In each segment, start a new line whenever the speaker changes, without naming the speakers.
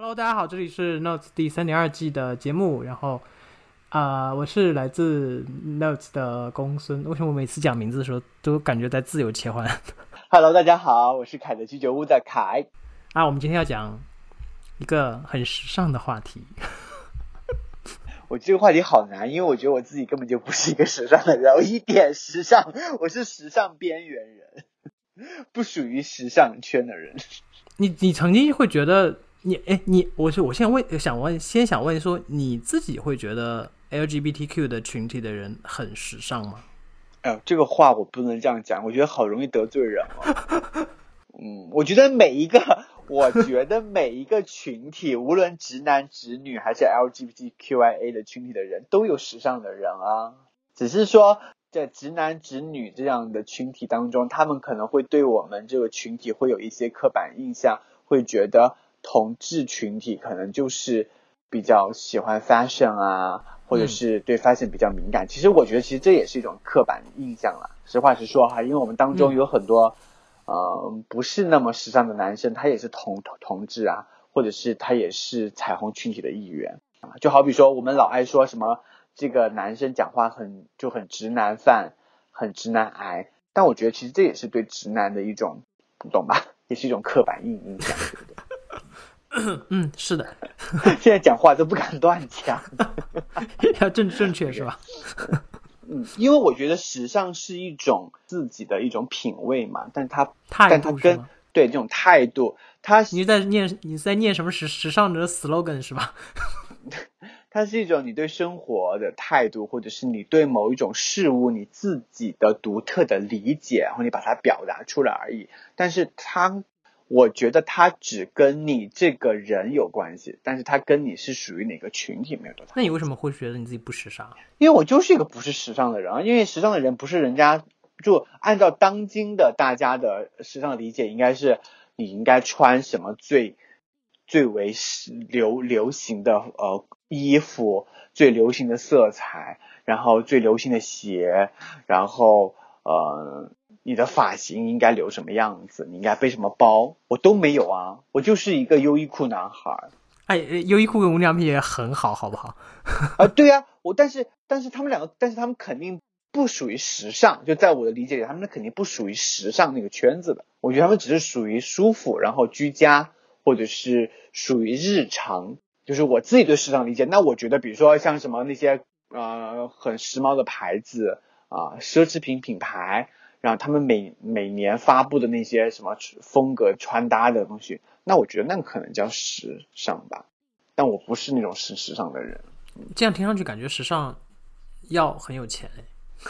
Hello，大家好，这里是 Notes 第三点二季的节目。然后，啊、我是来自 Notes 的公孙。为什么我每次讲名字的时候都感觉在自由切换
Hello，大家好，我是凯的居酒屋的凯。
啊？我们今天要讲一个很时尚的话题。
我这个话题好难，因为我觉得我自己根本就不是一个时尚的人，我一点时尚，我是时尚边缘人，不属于时尚圈的人。
你你曾经会觉得你哎你我是我现在问想问先想问说你自己会觉得 LGBTQ 的群体的人很时尚吗？
哎呦，这个话我不能这样讲，我觉得好容易得罪人哦。嗯，我觉得每一个，我觉得每一个群体，无论直男直女还是 LGBTQIA 的群体的人，都有时尚的人啊。只是说，在直男直女这样的群体当中，他们可能会对我们这个群体会有一些刻板印象，会觉得同志群体可能就是比较喜欢 fashion 啊，或者是对 fashion 比较敏感。其实我觉得，其实这也是一种刻板印象啦。实话实说哈，因为我们当中有很多。呃，不是那么时尚的男生，他也是同同同志啊，或者是他也是彩虹群体的一员啊。就好比说，我们老爱说什么这个男生讲话很就很直男范，很直男癌，但我觉得其实这也是对直男的一种，你懂吧？也是一种刻板印印象，对不对？
嗯，是的，
现在讲话都不敢乱讲，
要正正确是吧？
嗯，因为我觉得时尚是一种自己的一种品味嘛，但它
态
但它跟
度是吗？
对这种态度，它
你是在念你在念什么时时尚的 slogan 是吧？
它是一种你对生活的态度，或者是你对某一种事物你自己的独特的理解，然后你把它表达出来而已。但是它，我觉得它只跟你这个人有关系，但是它跟你是属于哪个群体没有多大。
那你为什么会觉得你自己不时尚？
因为我就是一个不是时尚的人啊，因为时尚的人不是人家就按照当今的大家的时尚理解，应该是你应该穿什么最最为时流流行的呃衣服，最流行的色彩，然后最流行的鞋，然后呃你的发型应该留什么样子，你应该背什么包，我都没有啊，我就是一个优衣库男孩儿。
哎，呃优衣库跟无良品也很好，好不好？
啊，对呀、我但是但是他们两个，但是他们肯定不属于时尚，就在我的理解里，他们肯定不属于时尚那个圈子的。我觉得他们只是属于舒服，然后居家，或者是属于日常，就是我自己对时尚理解。那我觉得，比如说像什么那些呃很时髦的牌子啊、奢侈品品牌，然后他们每每年发布的那些什么风格穿搭的东西，那我觉得那可能叫时尚吧。但我不是那种时时尚的人。
这样听上去感觉时尚要很有钱哎。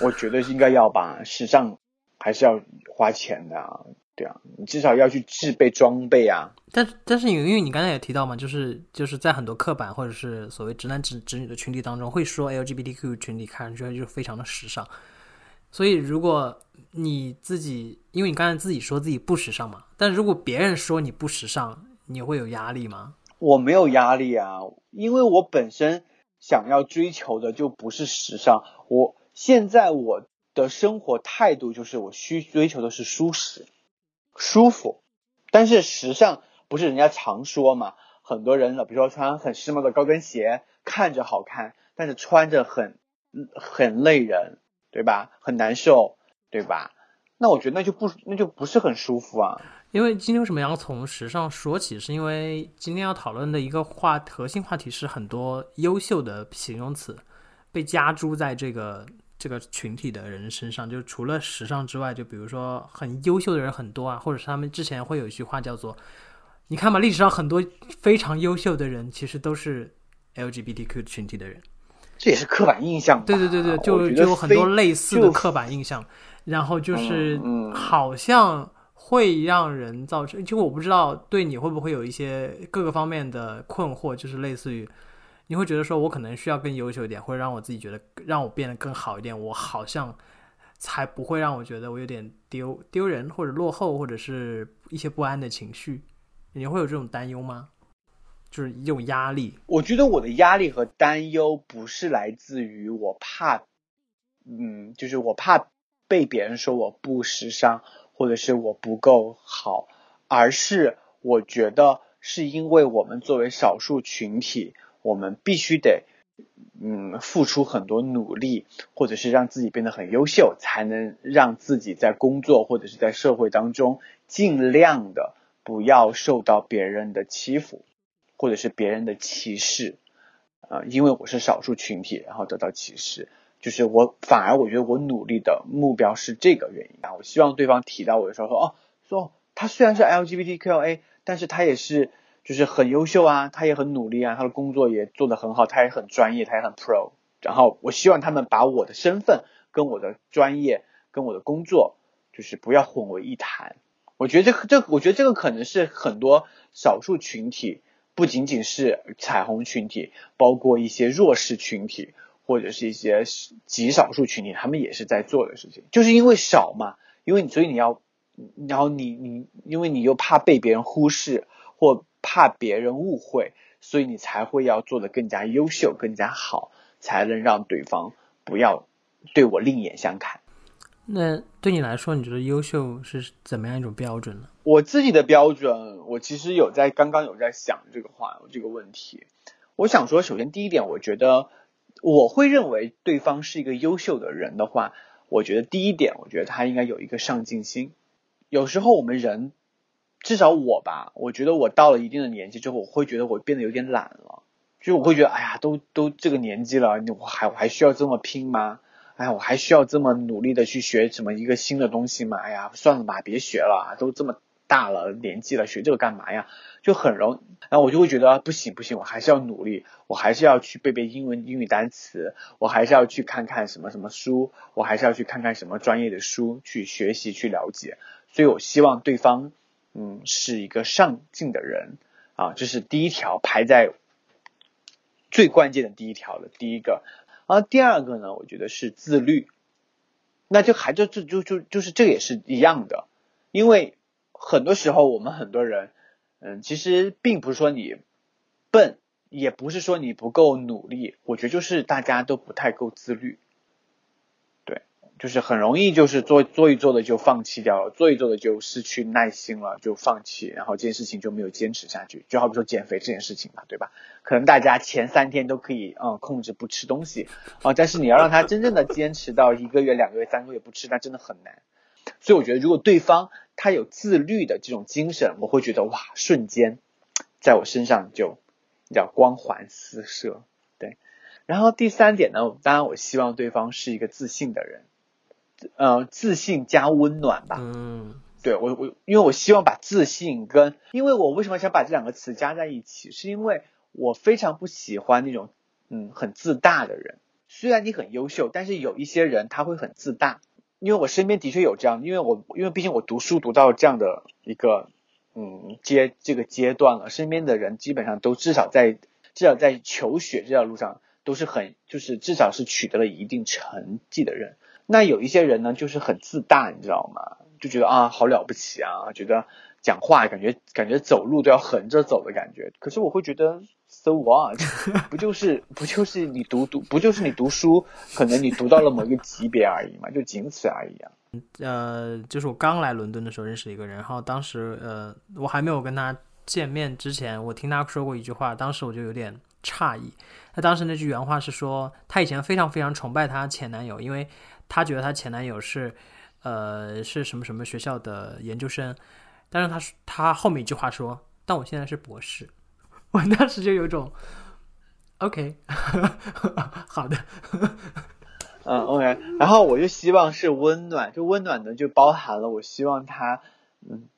我觉得应该要吧，时尚还是要花钱的啊，对啊，你至少要去制备装备啊。
但但是因为你刚才也提到嘛，就是就是在很多刻板或者是所谓直男直直女的群体当中，会说 LGBTQ 群体看上去就非常的时尚。所以如果你自己，因为你刚才自己说自己不时尚嘛，但如果别人说你不时尚，你会有压力吗？
我没有压力啊，因为我本身想要追求的就不是时尚，我现在我的生活态度就是我需追求的是舒适、舒服，但是时尚不是人家常说嘛，很多人比如说穿很时髦的高跟鞋，看着好看，但是穿着很很累人，对吧？很难受，对吧？那我觉得那就不那就不是很舒服啊。
因为今天为什么要从时尚说起？是因为今天要讨论的一个话核心话题是很多优秀的形容词被加诸在这个这个群体的人身上。就除了时尚之外，就比如说很优秀的人很多啊，或者是他们之前会有一句话叫做：“你看吧，历史上很多非常优秀的人，其实都是 LGBTQ 群体的人。”
这也是刻板印象。
对对对对，就就有很多类似的刻板印象，然后就是好像会让人造成，就我不知道对你会不会有一些各个方面的困惑，就是类似于你会觉得说我可能需要更优秀一点，或者让我自己觉得让我变得更好一点，我好像才不会让我觉得我有点丢丢人或者落后，或者是一些不安的情绪，你会有这种担忧吗？就是一种压力，
我觉得我的压力和担忧不是来自于我怕，嗯，就是我怕被别人说我不时尚，或者是我不够好，而是我觉得是因为我们作为少数群体，我们必须得嗯付出很多努力，或者是让自己变得很优秀，才能让自己在工作或者是在社会当中尽量的不要受到别人的欺负，或者是别人的歧视。呃，因为我是少数群体，然后得到歧视，就是我反而我觉得我努力的目标是这个原因啊。我希望对方提到我的时候说，哦，说他虽然是 LGBTQA。但是他也是，就是很优秀啊，他也很努力啊，他的工作也做得很好，他也很专业，他也很 pro。然后我希望他们把我的身份跟我的专业跟我的工作，就是不要混为一谈。我觉得这这，我觉得这个可能是很多少数群体，不仅仅是彩虹群体，包括一些弱势群体或者是一些极少数群体，他们也是在做的事情，就是因为少嘛，因为所以你要。然后你你，因为你又怕被别人忽视或怕别人误会，所以你才会要做的更加优秀、更加好，才能让对方不要对我另眼相看。
那对你来说，你觉得优秀是怎么样一种标准呢？
我自己的标准，我其实有在刚刚有在想这个话这个问题。我想说，首先第一点，我觉得我会认为对方是一个优秀的人的话，我觉得第一点，我觉得他应该有一个上进心。有时候我们人，至少我吧，我觉得我到了一定的年纪之后，我会觉得我变得有点懒了。就我会觉得，哎呀，都都这个年纪了，我还我还需要这么拼吗？哎，我还需要这么努力的去学什么一个新的东西吗？哎呀，算了吧，别学了，都这么大了年纪了，学这个干嘛呀？就很容，然后我就会觉得不行不行，我还是要努力，我还是要去背背英文英语单词，我还是要去看看什么什么书，我还是要去看看什么专业的书去学习去了解。所以我希望对方，嗯，是一个上进的人啊，这是第一条排在最关键的第一条的第一个。而第二个呢，我觉得是自律。那就还就就就就就是这也是一样的，因为很多时候我们很多人，嗯，其实并不是说你笨，也不是说你不够努力，我觉得就是大家都不太够自律。就是很容易，就是做做一做的就放弃掉了，做一做的就失去耐心了，就放弃，然后这件事情就没有坚持下去。就好比说减肥这件事情嘛，对吧？可能大家前三天都可以嗯控制不吃东西啊，但是你要让他真正的坚持到一个月、两个月、三个月不吃，那真的很难。所以我觉得，如果对方他有自律的这种精神，我会觉得哇，瞬间在我身上就叫光环四射。对，然后第三点呢，当然我希望对方是一个自信的人。呃，自信加温暖吧。
嗯，
对我我，因为我希望把自信跟，因为我为什么想把这两个词加在一起，是因为我非常不喜欢那种嗯很自大的人。虽然你很优秀，但是有一些人他会很自大。因为我身边的确有这样，因为我因为毕竟我读书读到这样的一个嗯阶这个阶段了，身边的人基本上都至少在至少在求学这条路上都是很就是至少是取得了一定成绩的人。那有一些人呢，就是很自大，你知道吗？就觉得啊，好了不起啊，觉得讲话感觉感觉走路都要横着走的感觉。可是我会觉得，so what？不就是不就是你读读，不就是你读书，可能你读到了某一个级别而已嘛，就仅此而已啊。
呃，就是我刚来伦敦的时候认识一个人，然后当时呃，我还没有跟他见面之前，我听他说过一句话，当时我就有点诧异。他当时那句原话是说，他以前非常非常崇拜他前男友，因为。她觉得她前男友是，呃，是什么什么学校的研究生，但是她她后面一句话说，但我现在是博士，我当时就有种，OK，好的，
嗯，OK，然后我就希望是温暖，就温暖的就包含了我希望他，嗯，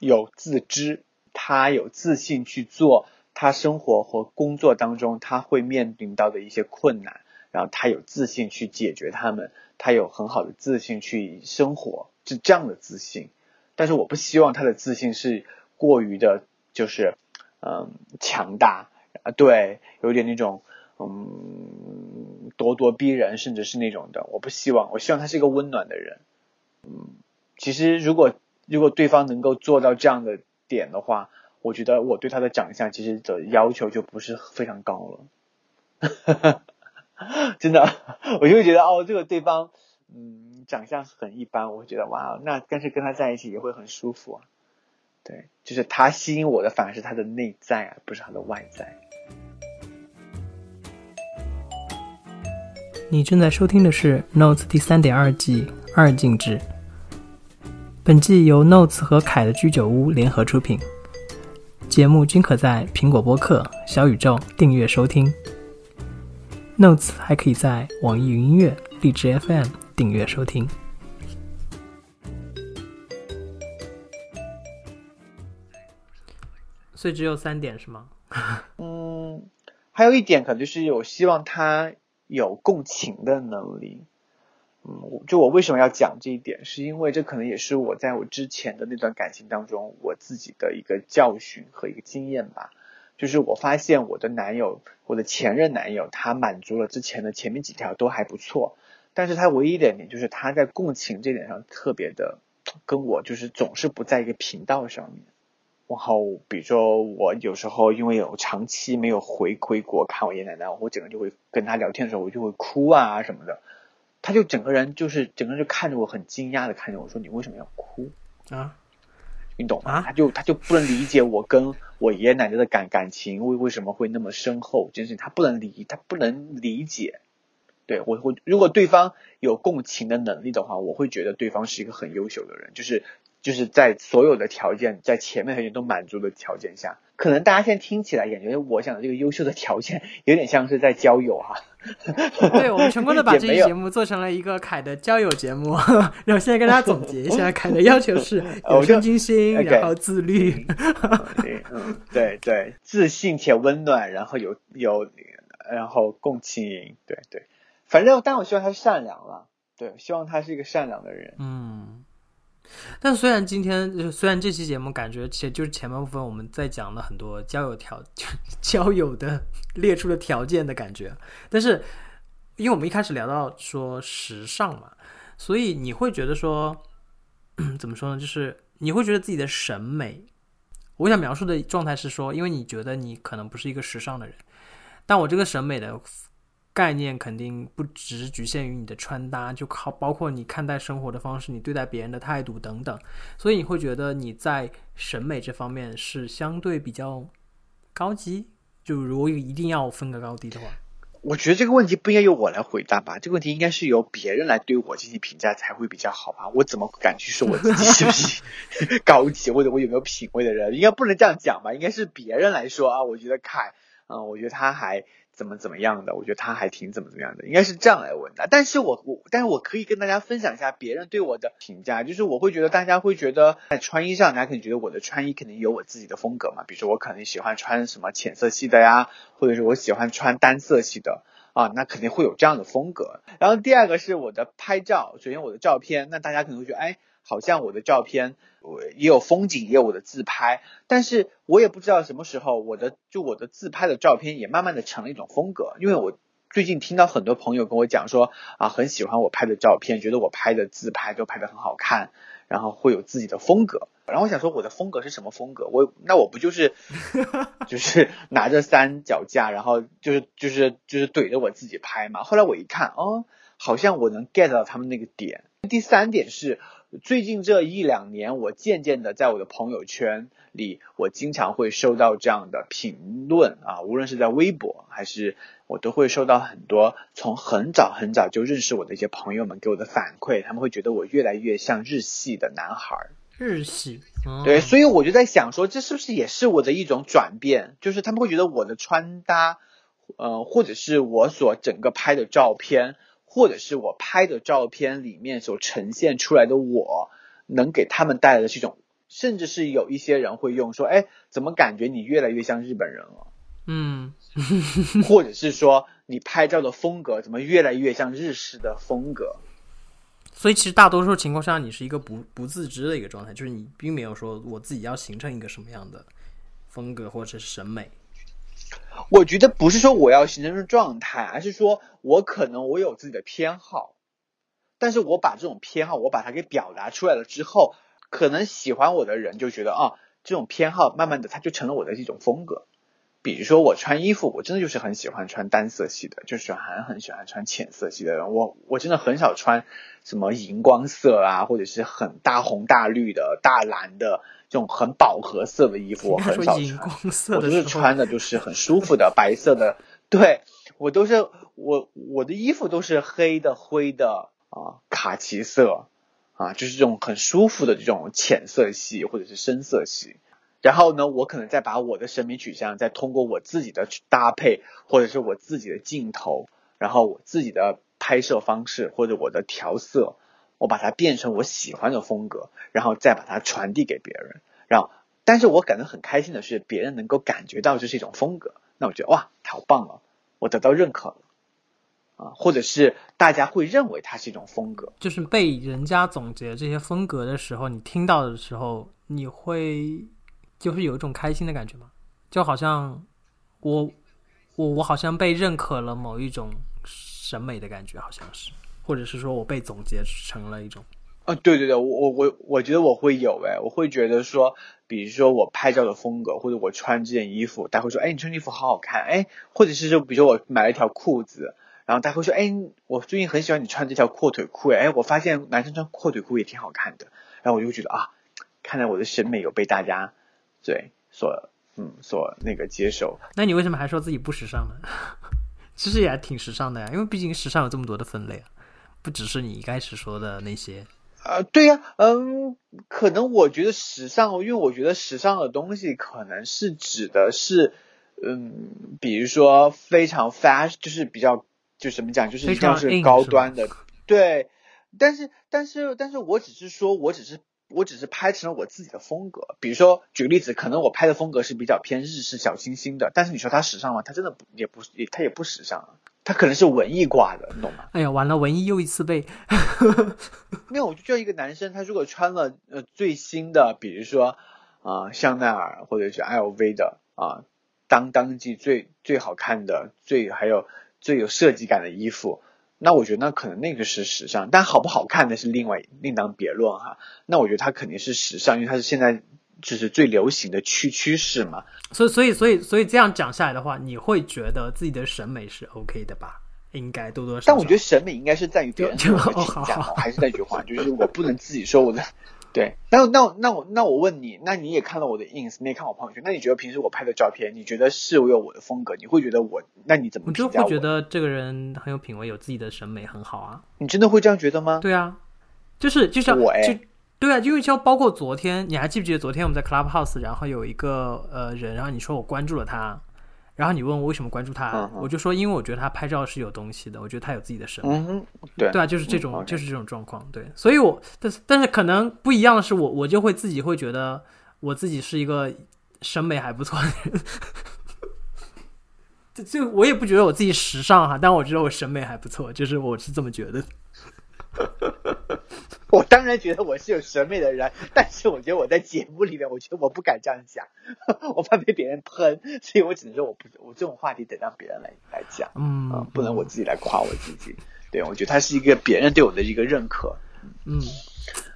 有自知，他有自信去做他生活和工作当中他会面临到的一些困难，然后他有自信去解决他们。他有很好的自信去生活，是这样的自信，但是我不希望他的自信是过于的，就是嗯强大啊，对，有点那种嗯咄咄逼人，甚至是那种的，我不希望，我希望他是一个温暖的人。嗯，其实如果如果对方能够做到这样的点的话，我觉得我对他的长相其实的要求就不是非常高了。真的，我就会觉得哦，这个对方，嗯，长相很一般，我会觉得哇，那但是跟他在一起也会很舒服啊。对，就是他吸引我的反而是他的内在啊，不是他的外在。
你正在收听的是《Notes》第三点二季二进制。本季由 Notes 和凯的居酒屋联合出品，节目均可在苹果播客、小宇宙订阅收听。Notes 还可以在网易云音乐、荔枝 FM 订阅收听。所以只有三点是吗？
嗯，还有一点可能就是有希望他有共情的能力。嗯，就我为什么要讲这一点，是因为这可能也是我在我之前的那段感情当中我自己的一个教训和一个经验吧。就是我发现我的男友，我的前任男友，他满足了之前的前面几条都还不错，但是他唯一的点就是他在共情这点上特别的跟我就是总是不在一个频道上面。然后比如说我有时候因为有长期没有回归国看我爷爷奶奶，我整个就会跟他聊天的时候我就会哭啊什么的。他就整个人就是整个人就看着我很惊讶的看着我说你为什么要哭
啊？
你懂吗？他就他就不能理解我跟我爷爷奶奶的感感情为为什么会那么深厚，真是他不能理他不能理解。对我我如果对方有共情的能力的话，我会觉得对方是一个很优秀的人，就是。就是在所有的条件在前面条件都满足的条件下，可能大家现在听起来感觉我想的这个优秀的条件有点像是在交友哈。
对，我们成功的把 这期节目做成了一个凯的交友节目，然后现在跟大家总结一下，凯的要求是 有上进心，然后自律。
嗯，对对，自信且温暖，然后有有，然后共情，对对，反正但我希望他是善良了，对，希望他是一个善良的人，
嗯。但虽然今天，虽然这期节目感觉其就是前半部分我们在讲了很多交友条，交友的列出了条件的感觉，但是因为我们一开始聊到说时尚嘛，所以你会觉得说，怎么说呢？就是你会觉得自己的审美，我想描述的状态是说，因为你觉得你可能不是一个时尚的人，但我这个审美的。概念肯定不只局限于你的穿搭，就靠包括你看待生活的方式，你对待别人的态度等等。所以你会觉得你在审美这方面是相对比较高级。就如果一定要分个高低的话，
我觉得这个问题不应该由我来回答吧？这个问题应该是由别人来对我进行评价才会比较好吧？我怎么敢去说我自己是不是 高级或者我有没有品味的人？应该不能这样讲吧？应该是别人来说啊。我觉得凯，嗯，我觉得他还。怎么怎么样的？我觉得他还挺怎么怎么样的，应该是这样来问的。但是我我，但是我可以跟大家分享一下别人对我的评价，就是我会觉得大家会觉得在穿衣上，大家肯定觉得我的穿衣肯定有我自己的风格嘛。比如说我可能喜欢穿什么浅色系的呀，或者是我喜欢穿单色系的啊，那肯定会有这样的风格。然后第二个是我的拍照，首先我的照片，那大家可能会觉得，哎。好像我的照片，我也有风景，也有我的自拍，但是我也不知道什么时候，我的就我的自拍的照片也慢慢的成了一种风格，因为我最近听到很多朋友跟我讲说啊，很喜欢我拍的照片，觉得我拍的自拍都拍的很好看，然后会有自己的风格，然后我想说我的风格是什么风格？我那我不就是就是拿着三脚架，然后就是就是就是怼着我自己拍嘛？后来我一看，哦，好像我能 get 到他们那个点。第三点是。最近这一两年，我渐渐的在我的朋友圈里，我经常会收到这样的评论啊，无论是在微博还是我都会收到很多从很早很早就认识我的一些朋友们给我的反馈，他们会觉得我越来越像日系的男孩。
日系，
对，所以我就在想说，这是不是也是我的一种转变？就是他们会觉得我的穿搭，呃，或者是我所整个拍的照片。或者是我拍的照片里面所呈现出来的我，能给他们带来的这种，甚至是有一些人会用说，哎，怎么感觉你越来越像日本人了？
嗯，
或者是说你拍照的风格怎么越来越像日式的风格？
所以其实大多数情况下，你是一个不不自知的一个状态，就是你并没有说我自己要形成一个什么样的风格或者是审美。
我觉得不是说我要形成状态，而是说我可能我有自己的偏好，但是我把这种偏好我把它给表达出来了之后，可能喜欢我的人就觉得啊，这种偏好慢慢的它就成了我的一种风格。比如说我穿衣服，我真的就是很喜欢穿单色系的，就是很很喜欢穿浅色系的人。我我真的很少穿什么荧光色啊，或者是很大红大绿的大蓝的。这种很饱和色的衣服，我很少
荧
穿。
光色
我都是穿的就是很舒服的白色的，对我都是我我的衣服都是黑的、灰的啊、卡其色啊，就是这种很舒服的这种浅色系或者是深色系。然后呢，我可能再把我的审美取向，再通过我自己的搭配，或者是我自己的镜头，然后我自己的拍摄方式或者我的调色，我把它变成我喜欢的风格，然后再把它传递给别人。然后，但是我感到很开心的是，别人能够感觉到这是一种风格，那我觉得哇，好棒了，我得到认可了啊，或者是大家会认为它是一种风格。
就是被人家总结这些风格的时候，你听到的时候，你会就是有一种开心的感觉吗？就好像我我我好像被认可了某一种审美的感觉，好像是，或者是说我被总结成了一种
啊，对对对，我我我我觉得我会有哎，我会觉得说，比如说我拍照的风格，或者我穿这件衣服，大家会说，哎，你穿衣服好好看，哎，或者是就，比如说我买了一条裤子，然后大家会说，哎，我最近很喜欢你穿这条阔腿裤，哎，我发现男生穿阔腿裤也挺好看的，然后我就觉得啊，看来我的审美有被大家对所嗯所那个接受，
那你为什么还说自己不时尚呢？其实也还挺时尚的呀，因为毕竟时尚有这么多的分类啊，不只是你一开始说的那些。
呃，对呀、嗯，可能我觉得时尚，因为我觉得时尚的东西可能是指的是，嗯，比如说非常 fashion，就是比较，就怎么讲，就是一定要是高端的，对。但是，但是，但是我只是说，我只是，我只是拍成了我自己的风格。比如说，举个例子，可能我拍的风格是比较偏日式小清新的，但是你说它时尚吗？它真的不，也不，也它也不时尚啊，它可能是文艺挂的，你懂吗？
哎呀，完了，文艺又一次被
没有，我就觉得一个男生，他如果穿了呃最新的，比如说啊、香奈儿或者是 LV 的啊、当当季最最好看的、最还有最有设计感的衣服，那我觉得那可能那个是时尚，但好不好看那是另外另当别论哈。那我觉得它肯定是时尚，因为它是现在就是最流行的趋趋势嘛。
所以，所以，所以，所以这样讲下来的话，你会觉得自己的审美是 OK 的吧？应该多多少少。
但我觉得审美应该是在于别人的
就
评价。
哦好好
还是那句话，就是我不能自己说我的。对，那那那我那我问你，那你也看了我的 ins，你也看我朋友圈，那你觉得平时我拍的照片，你觉得是我有我的风格？你会觉得我，那你怎么
我就？会觉得这个人很有品味，有自己的审美，很好啊。
你真的会这样觉得吗？
对啊，就是就像
我哎
就对啊，因为像包括昨天，你还记不记得昨天我们在 Clubhouse，然后有一个呃人，然后你说我关注了他，然后你问我为什么关注他，我就说因为我觉得他拍照是有东西的，我觉得他有自己的审美。
嗯，对
对啊，就是这种，就是这种状况。对，所以我，但是但是可能不一样的是我，我就会自己会觉得我自己是一个审美还不错的人。这这我也不觉得我自己时尚哈，但我觉得我审美还不错，就是我是这么觉得。
我当然觉得我是有审美的人，但是我觉得我在节目里面，我觉得我不敢这样讲，我怕被别人喷，所以我只能说我不，我这种话题得让别人来来讲。
嗯
啊，不能我自己来夸我自己。对，我觉得它是一个别人对我的一个认可。
嗯，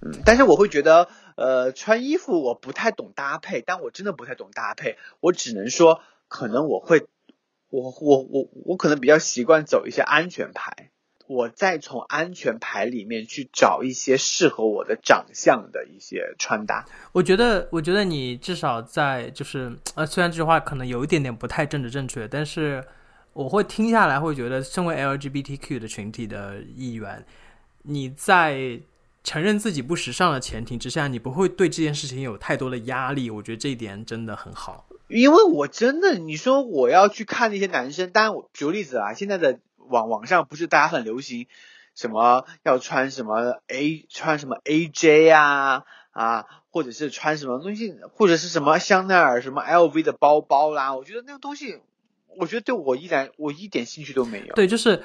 嗯，但是我会觉得，呃，穿衣服我不太懂搭配，但我真的不太懂搭配，我只能说，可能我会，我我我我可能比较习惯走一些安全牌，我再从安全牌里面去找一些适合我的长相的一些穿搭。
我觉得，我觉得你至少在就是呃，虽然这句话可能有一点点不太政治正确，但是我会听下来会觉得，身为 LGBTQ 的群体的一员，你在承认自己不时尚的前提之下，你不会对这件事情有太多的压力。我觉得这一点真的很好。
因为我真的，你说我要去看那些男生，当然我举个例子啊，现在的网网上不是大家很流行什么要穿什么 A 穿什么 AJ 啊啊，或者是穿什么东西，或者是什么香奈儿什么 LV 的包包啦，我觉得那个东西，我觉得对我依然我一点兴趣都没有。
对，就是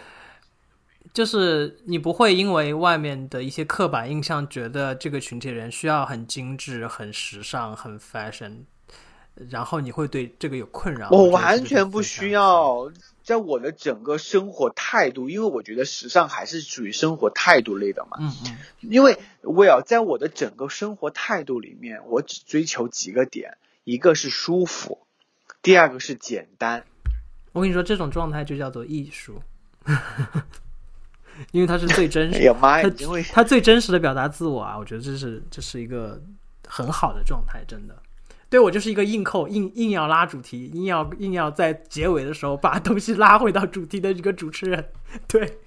就是你不会因为外面的一些刻板印象，觉得这个群体人需要很精致、很时尚、很 fashion，然后你会对这个有困扰。
我完全不需要，在我的整个生活态度，因为我觉得时尚还是属于生活态度类的嘛。
嗯嗯，
因为 Will 在我的整个生活态度里面，我只追求几个点，一个是舒服，第二个是简单。
我跟你说，这种状态就叫做艺术，因为它是最真实，
哎呀妈呀，
它
你真会
它最真实的表达自我啊！我觉得这是这是一个很好的状态，真的。对我就是一个硬扣，硬硬要拉主题，硬要硬要在结尾的时候把东西拉回到主题的一个主持人。对。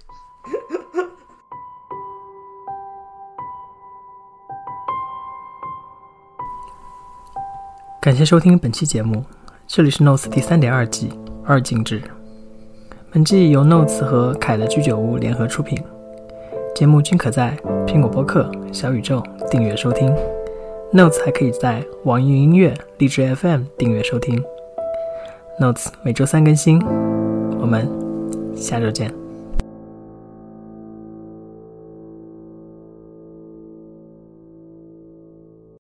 感谢收听本期节目，这里是 Notes 第三点二季二进制。本季由 Notes 和凯的居酒屋联合出品，节目均可在苹果播客、小宇宙订阅收听。Notes 还可以在网易云音乐、荔枝 FM 订阅收听。Notes 每周三更新，我们下周见。